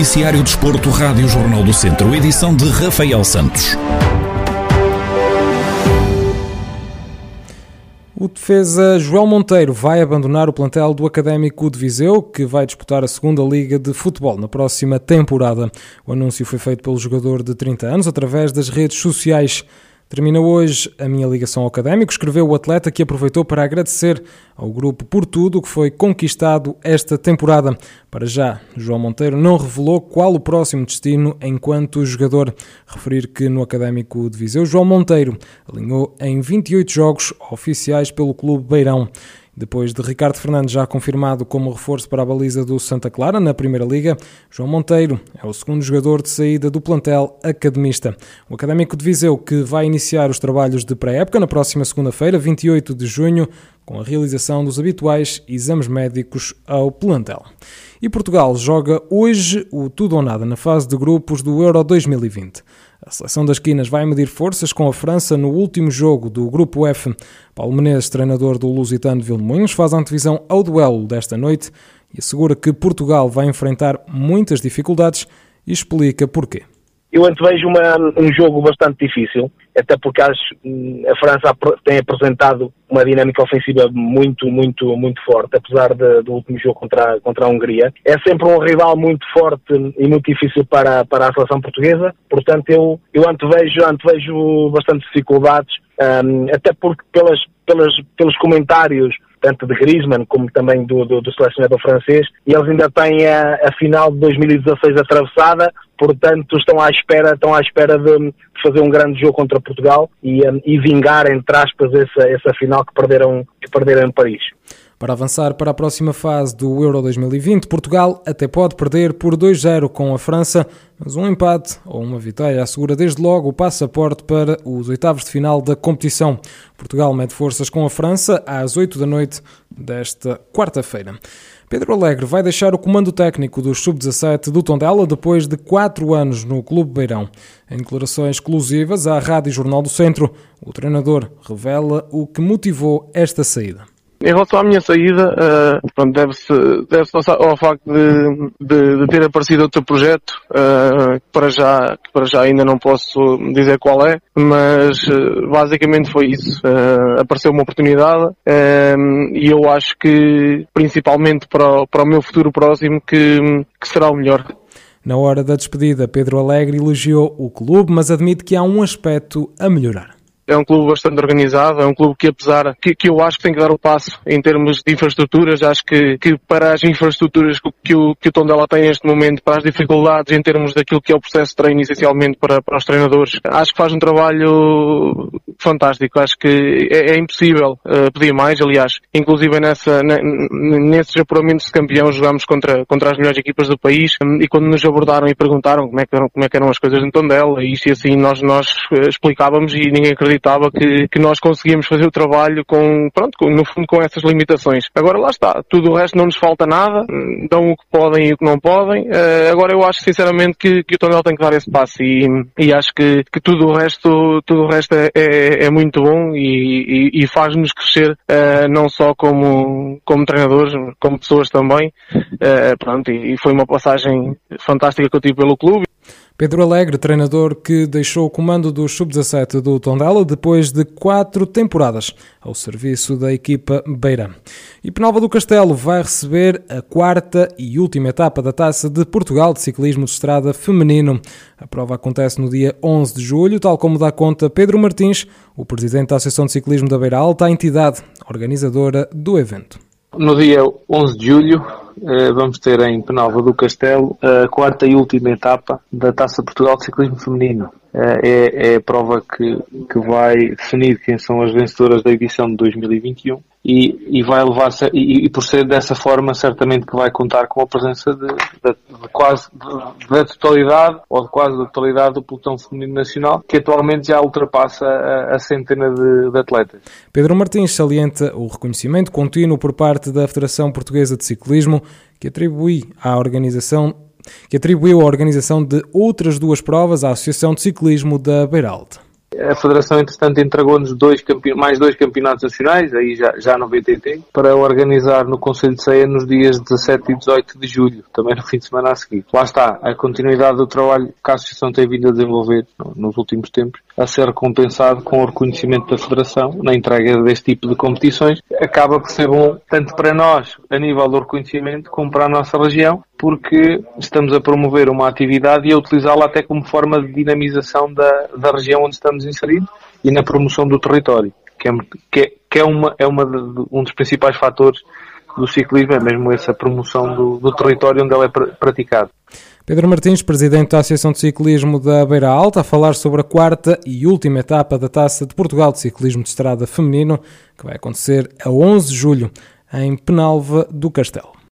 Noticiário Desporto, Rádio Jornal do Centro, edição de Rafael Santos. O defesa João Monteiro vai abandonar o plantel do Académico de Viseu, que vai disputar a segunda Liga de Futebol na próxima temporada. O anúncio foi feito pelo jogador de 30 anos através das redes sociais. Termina hoje a minha ligação ao académico, escreveu o atleta que aproveitou para agradecer ao grupo por tudo o que foi conquistado esta temporada. Para já, João Monteiro não revelou qual o próximo destino enquanto jogador. Referir que no académico de Viseu, João Monteiro alinhou em 28 jogos oficiais pelo Clube Beirão. Depois de Ricardo Fernandes já confirmado como reforço para a baliza do Santa Clara na Primeira Liga, João Monteiro é o segundo jogador de saída do plantel academista. O Académico de Viseu que vai iniciar os trabalhos de pré-época na próxima segunda-feira, 28 de junho, com a realização dos habituais exames médicos ao plantel. E Portugal joga hoje o tudo ou nada na fase de grupos do Euro 2020. A seleção das quinas vai medir forças com a França no último jogo do Grupo F. Paulo Menezes, treinador do Lusitano de Vilmoinhos, faz a antevisão ao duelo desta noite e assegura que Portugal vai enfrentar muitas dificuldades e explica porquê. Eu antevejo uma, um jogo bastante difícil, até porque acho, hum, a França tem apresentado uma dinâmica ofensiva muito, muito, muito forte, apesar de, do último jogo contra, contra a Hungria. É sempre um rival muito forte e muito difícil para, para a seleção portuguesa, portanto eu, eu antevejo, antevejo bastante dificuldades, um, até porque pelas, pelas, pelos comentários tanto de Griezmann como também do, do, do selecionador francês, e eles ainda têm a, a, final de 2016 atravessada, portanto estão à espera, estão à espera de, fazer um grande jogo contra Portugal e, e vingar, entre aspas, essa, essa final que perderam, que perderam em Paris. Para avançar para a próxima fase do Euro 2020, Portugal até pode perder por 2-0 com a França, mas um empate ou uma vitória assegura desde logo o passaporte para os oitavos de final da competição. Portugal mede forças com a França às 8 da noite desta quarta-feira. Pedro Alegre vai deixar o comando técnico do Sub-17 do Tondela depois de quatro anos no Clube Beirão. Em declarações exclusivas à Rádio Jornal do Centro, o treinador revela o que motivou esta saída. Em relação à minha saída, uh, deve-se deve ao facto de, de, de, ter aparecido outro projeto, uh, que, para já, que para já ainda não posso dizer qual é, mas uh, basicamente foi isso. apareceu uma oportunidade e eu acho que, principalmente para, para o meu futuro próximo, que, que será o melhor. Na hora da despedida, Pedro Alegre elogiou o clube, mas admite que há um aspecto a melhorar é um clube bastante organizado, é um clube que apesar, que, que eu acho que tem que dar o passo em termos de infraestruturas, acho que, que para as infraestruturas que o, que o Tondela tem neste momento, para as dificuldades em termos daquilo que é o processo de treino essencialmente para, para os treinadores, acho que faz um trabalho fantástico, acho que é, é impossível uh, pedir mais, aliás, inclusive nessa, nesses apuramentos de campeão jogámos contra, contra as melhores equipas do país um, e quando nos abordaram e perguntaram como é que eram, como é que eram as coisas em Tondela, e isso e assim nós, nós uh, explicávamos e ninguém acreditava acreditava que, que nós conseguíamos fazer o trabalho com, pronto, com, no fundo com essas limitações. Agora lá está, tudo o resto não nos falta nada, dão o que podem e o que não podem. Uh, agora eu acho sinceramente que, que o Tondela tem que dar esse passo e, e acho que, que tudo o resto, tudo o resto é, é, é muito bom e, e, e faz-nos crescer uh, não só como, como treinadores, como pessoas também. Uh, pronto, e, e foi uma passagem fantástica que eu tive pelo clube. Pedro Alegre, treinador que deixou o comando do Sub-17 do Tondela depois de quatro temporadas ao serviço da equipa Beira. E Penalva do Castelo vai receber a quarta e última etapa da Taça de Portugal de Ciclismo de Estrada Feminino. A prova acontece no dia 11 de julho, tal como dá conta Pedro Martins, o presidente da Associação de Ciclismo da Beira Alta, a entidade organizadora do evento. No dia 11 de julho, eh, vamos ter em Penalva do Castelo a quarta e última etapa da Taça Portugal de Ciclismo Feminino. Eh, é, é a prova que, que vai definir quem são as vencedoras da edição de 2021 e, e vai levar e, e, por ser dessa forma certamente que vai contar com a presença de, de, de quase da totalidade ou de quase da totalidade do pelotão feminino nacional que atualmente já ultrapassa a, a centena de, de, atletas. Pedro Martins salienta o reconhecimento contínuo por parte da Federação Portuguesa de Ciclismo que atribui à organização que atribuiu a organização de outras duas provas à Associação de Ciclismo da Beiralta. A Federação, entretanto, entregou-nos dois mais dois campeonatos nacionais, aí já, já no VTT, para organizar no Conselho de Ceia nos dias 17 e 18 de julho, também no fim de semana a seguir. Lá está, a continuidade do trabalho que a Associação tem vindo a desenvolver nos últimos tempos, a ser recompensado com o reconhecimento da Federação na entrega deste tipo de competições, acaba por ser bom tanto para nós, a nível do reconhecimento, como para a nossa região, porque estamos a promover uma atividade e a utilizá-la até como forma de dinamização da, da região onde estamos inseridos e na promoção do território, que é, que é, uma, é uma de, um dos principais fatores do ciclismo, é mesmo essa promoção do, do território onde ele é pr praticado. Pedro Martins, presidente da Associação de Ciclismo da Beira Alta, a falar sobre a quarta e última etapa da Taça de Portugal de Ciclismo de Estrada Feminino, que vai acontecer a 11 de julho em Penalva do Castelo.